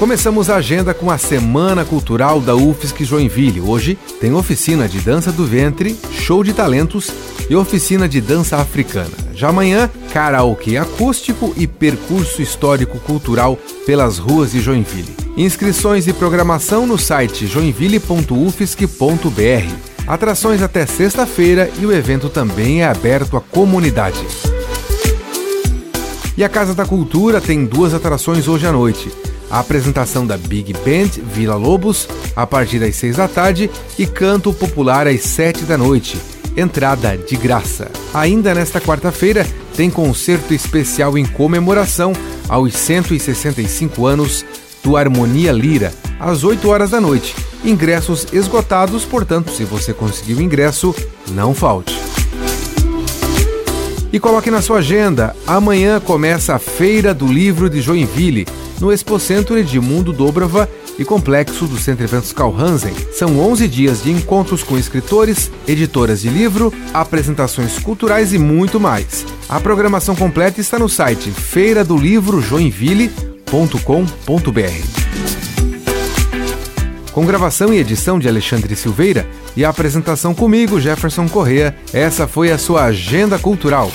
Começamos a agenda com a Semana Cultural da UFSC Joinville. Hoje tem oficina de dança do ventre, show de talentos e oficina de dança africana. Já amanhã, karaokê acústico e percurso histórico-cultural pelas ruas de Joinville. Inscrições e programação no site joinville.ufsc.br. Atrações até sexta-feira e o evento também é aberto à comunidade. E a Casa da Cultura tem duas atrações hoje à noite a apresentação da Big Band Vila Lobos a partir das seis da tarde e canto popular às sete da noite. Entrada de graça. Ainda nesta quarta-feira tem concerto especial em comemoração aos 165 anos do Harmonia Lira, às 8 horas da noite. Ingressos esgotados, portanto, se você conseguiu ingresso, não falte. E coloque na sua agenda, amanhã começa a Feira do Livro de Joinville no Expocentro Edmundo Dobrava e Complexo do Centro Eventos Carl Hansen. São 11 dias de encontros com escritores, editoras de livro, apresentações culturais e muito mais. A programação completa está no site feira do livro joinville.com.br. Com gravação e edição de Alexandre Silveira e a apresentação comigo, Jefferson Correa, essa foi a sua Agenda Cultural.